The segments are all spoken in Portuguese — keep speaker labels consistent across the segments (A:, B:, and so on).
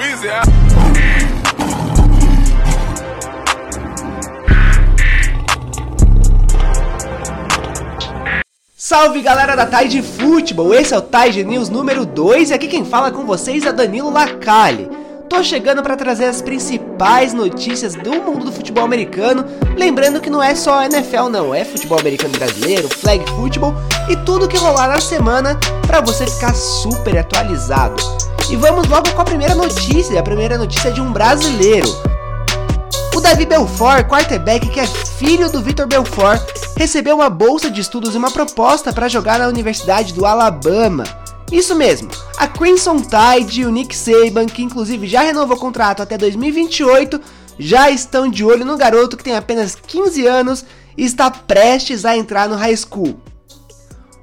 A: Weezy,
B: Salve galera da Tide Futebol, esse é o Tide News número 2 e aqui quem fala com vocês é Danilo Lacalle. Tô chegando para trazer as principais notícias do mundo do futebol americano, lembrando que não é só NFL não, é futebol americano brasileiro, flag football e tudo que rolar na semana para você ficar super atualizado. E vamos logo com a primeira notícia, a primeira notícia é de um brasileiro. O Davi Belfort, quarterback que é filho do Vitor Belfort, recebeu uma bolsa de estudos e uma proposta para jogar na Universidade do Alabama. Isso mesmo, a Crimson Tide e o Nick Saban, que inclusive já renovou o contrato até 2028, já estão de olho no garoto que tem apenas 15 anos e está prestes a entrar no high school.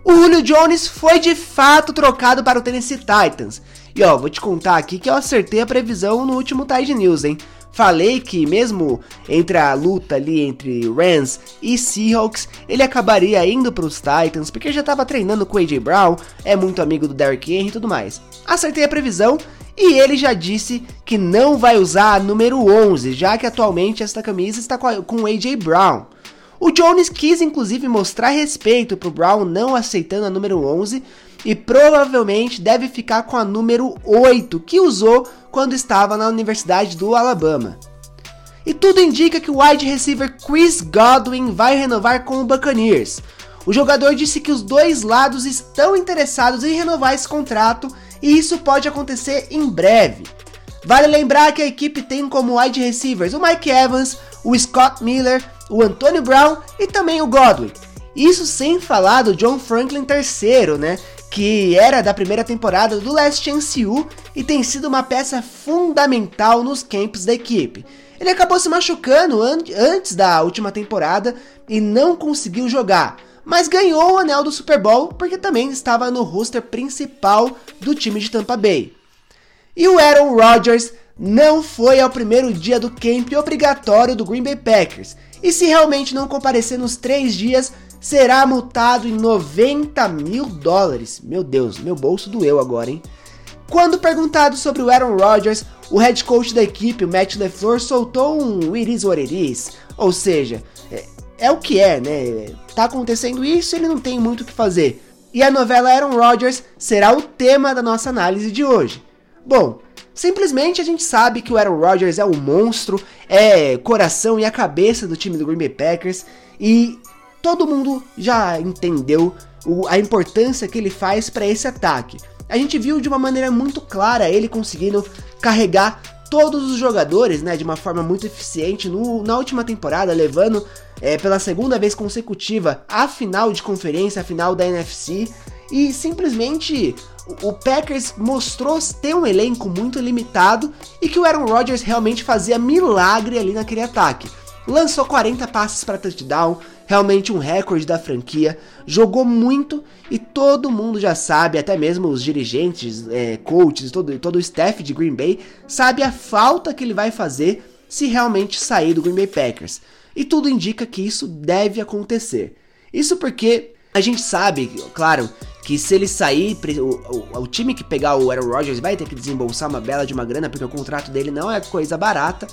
B: O Julio Jones foi de fato trocado para o Tennessee Titans. E ó, vou te contar aqui que eu acertei a previsão no último Tide News, hein? Falei que mesmo entre a luta ali entre Rams e Seahawks, ele acabaria indo para os Titans, porque já estava treinando com o AJ Brown, é muito amigo do Derrick Henry e tudo mais. Acertei a previsão e ele já disse que não vai usar a número 11, já que atualmente esta camisa está com o AJ Brown. O Jones quis inclusive mostrar respeito pro Brown não aceitando a número 11 e provavelmente deve ficar com a número 8 que usou quando estava na Universidade do Alabama. E tudo indica que o wide receiver Chris Godwin vai renovar com o Buccaneers. O jogador disse que os dois lados estão interessados em renovar esse contrato e isso pode acontecer em breve. Vale lembrar que a equipe tem como wide receivers o Mike Evans, o Scott Miller, o Antonio Brown e também o Godwin. Isso sem falar do John Franklin III, né? Que era da primeira temporada do Last Chance U e tem sido uma peça fundamental nos camps da equipe. Ele acabou se machucando an antes da última temporada e não conseguiu jogar, mas ganhou o anel do Super Bowl porque também estava no roster principal do time de Tampa Bay. E o Aaron Rodgers não foi ao primeiro dia do camp obrigatório do Green Bay Packers, e se realmente não comparecer nos três dias, será multado em 90 mil dólares. Meu Deus, meu bolso doeu agora, hein? Quando perguntado sobre o Aaron Rodgers, o head coach da equipe, o Matt LeFleur, soltou um it is what it is, ou seja, é, é o que é, né? Tá acontecendo isso, ele não tem muito o que fazer. E a novela Aaron Rodgers será o tema da nossa análise de hoje. Bom, simplesmente a gente sabe que o Aaron Rodgers é um monstro, é coração e a cabeça do time do Green Bay Packers e todo mundo já entendeu o, a importância que ele faz para esse ataque. A gente viu de uma maneira muito clara ele conseguindo carregar todos os jogadores, né, de uma forma muito eficiente no, na última temporada, levando é, pela segunda vez consecutiva a final de conferência, a final da NFC, e simplesmente o Packers mostrou ter um elenco muito limitado e que o Aaron Rodgers realmente fazia milagre ali naquele ataque. Lançou 40 passes para touchdown, realmente um recorde da franquia, jogou muito e todo mundo já sabe, até mesmo os dirigentes, é, coaches, todo, todo o staff de Green Bay, sabe a falta que ele vai fazer se realmente sair do Green Bay Packers. E tudo indica que isso deve acontecer. Isso porque a gente sabe, claro, que se ele sair, o, o, o, time que pegar o Aaron Rodgers vai ter que desembolsar uma bela de uma grana, porque o contrato dele não é coisa barata,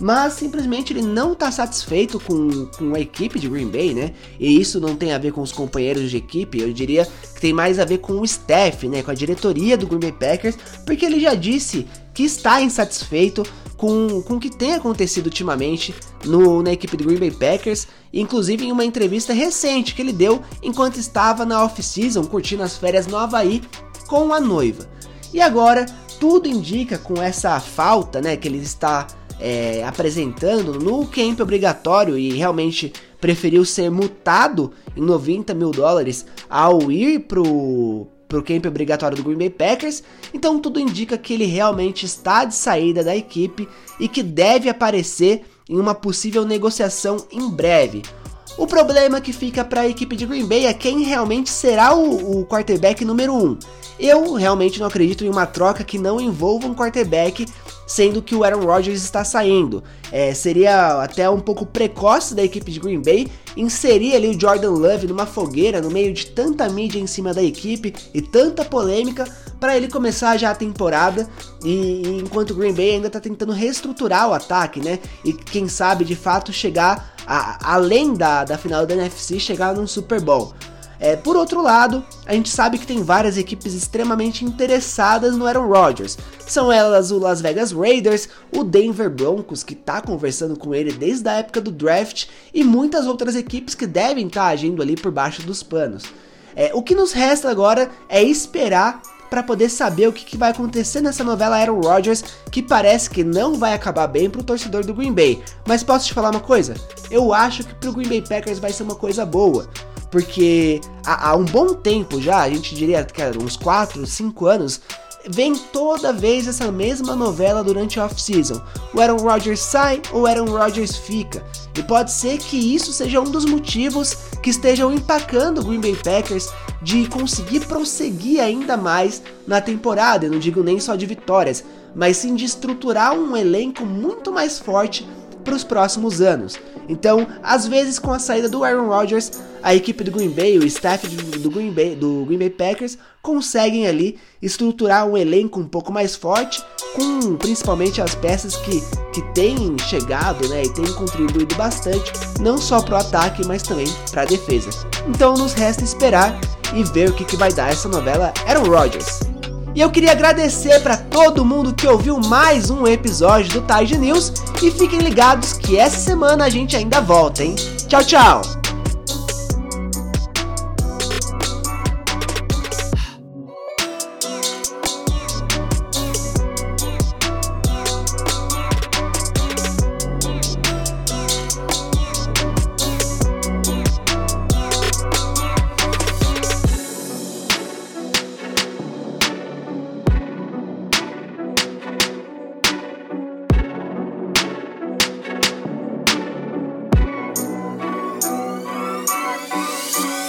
B: mas simplesmente ele não tá satisfeito com, com a equipe de Green Bay, né? E isso não tem a ver com os companheiros de equipe, eu diria que tem mais a ver com o staff, né? Com a diretoria do Green Bay Packers, porque ele já disse que está insatisfeito com, com o que tem acontecido ultimamente no, na equipe do Green Bay Packers, inclusive em uma entrevista recente que ele deu enquanto estava na off-season curtindo as férias no Havaí com a noiva. E agora, tudo indica com essa falta né, que ele está é, apresentando no camp obrigatório e realmente preferiu ser multado em 90 mil dólares ao ir pro pro camp obrigatório do Green Bay Packers, então tudo indica que ele realmente está de saída da equipe e que deve aparecer em uma possível negociação em breve. O problema que fica para a equipe de Green Bay é quem realmente será o, o quarterback número 1. Um. Eu realmente não acredito em uma troca que não envolva um quarterback sendo que o Aaron Rodgers está saindo. É, seria até um pouco precoce da equipe de Green Bay inserir ali o Jordan Love numa fogueira no meio de tanta mídia em cima da equipe e tanta polêmica para ele começar já a temporada e, enquanto o Green Bay ainda está tentando reestruturar o ataque, né? E quem sabe de fato chegar a, além da, da final da NFC, chegar num Super Bowl. É, por outro lado, a gente sabe que tem várias equipes extremamente interessadas no Aaron Rodgers. São elas o Las Vegas Raiders, o Denver Broncos, que está conversando com ele desde a época do draft, e muitas outras equipes que devem estar tá agindo ali por baixo dos panos. É, o que nos resta agora é esperar para poder saber o que, que, vai acontecer nessa novela Aaron Rodgers, que parece que não vai acabar bem pro torcedor do Green Bay. Mas posso te falar uma coisa? Eu acho que pro Green Bay Packers vai ser uma coisa boa. Porque há, há um bom tempo já, a gente diria que uns 4, 5 anos, vem toda vez essa mesma novela durante a off-season. O Aaron Rodgers sai ou Aaron Rodgers fica. E pode ser que isso seja um dos motivos que estejam empacando o Green Bay Packers de conseguir prosseguir ainda mais na temporada. Eu não digo nem só de vitórias, mas sim de estruturar um elenco muito mais forte para os próximos anos. Então, às vezes com a saída do Aaron Rodgers, a equipe do Green Bay, o staff do Green Bay, do Green Bay Packers conseguem ali estruturar um elenco um pouco mais forte, com principalmente as peças que, que têm chegado né, e têm contribuído bastante, não só para o ataque, mas também para a defesa. Então nos resta esperar e ver o que, que vai dar essa novela Aaron Rodgers. E eu queria agradecer para todo mundo que ouviu mais um episódio do Tide News e fiquem ligados que essa semana a gente ainda volta, hein? Tchau, tchau!